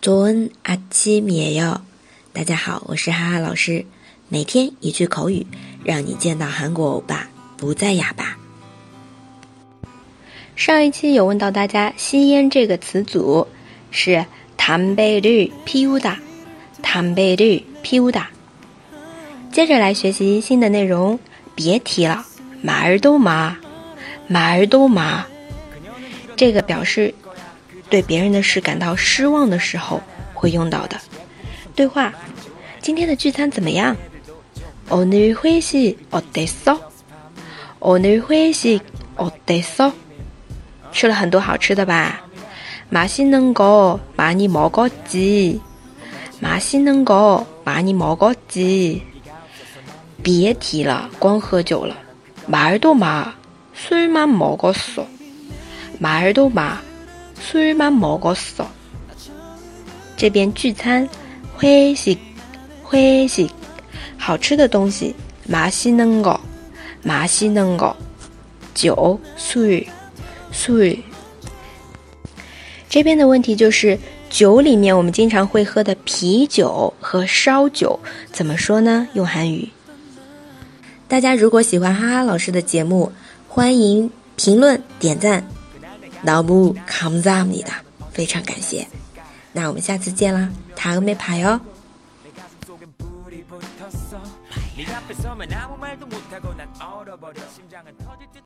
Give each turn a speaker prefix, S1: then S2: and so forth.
S1: 좋은아침이에 요。 大家好，我是哈哈老师。每天一句口语，让你见到韩国欧巴不再哑巴。上一期有问到大家，吸烟这个词组是담배를피우 다， 담배를피우 다。 接着来学习新的内容，别提了，말도 마， 말도 마。 这个表示。 对别人的事感到失望的时候会用到的对话。今天的聚餐怎么样？오늘회식어땠 어？ 오늘회식어땠 어？ 吃了很多好吃的吧？맛있는거많이먹었 지？ 맛있는거많이먹었 지？ 别提了，光喝酒了。말도마술만먹었어말도마 술만먹었 어。 这边聚餐，회식회 식， 好吃的东西，맛있는 거， 맛있는 거， 酒술 술。 这边的问题就是，酒里面我们经常会喝的啤酒和烧酒怎么说呢？用韩语。大家如果喜欢哈哈老师的节目，欢迎评论点赞。 너무감사합니 다， 非常感谢。那我们下次见啦，다음에봐 요。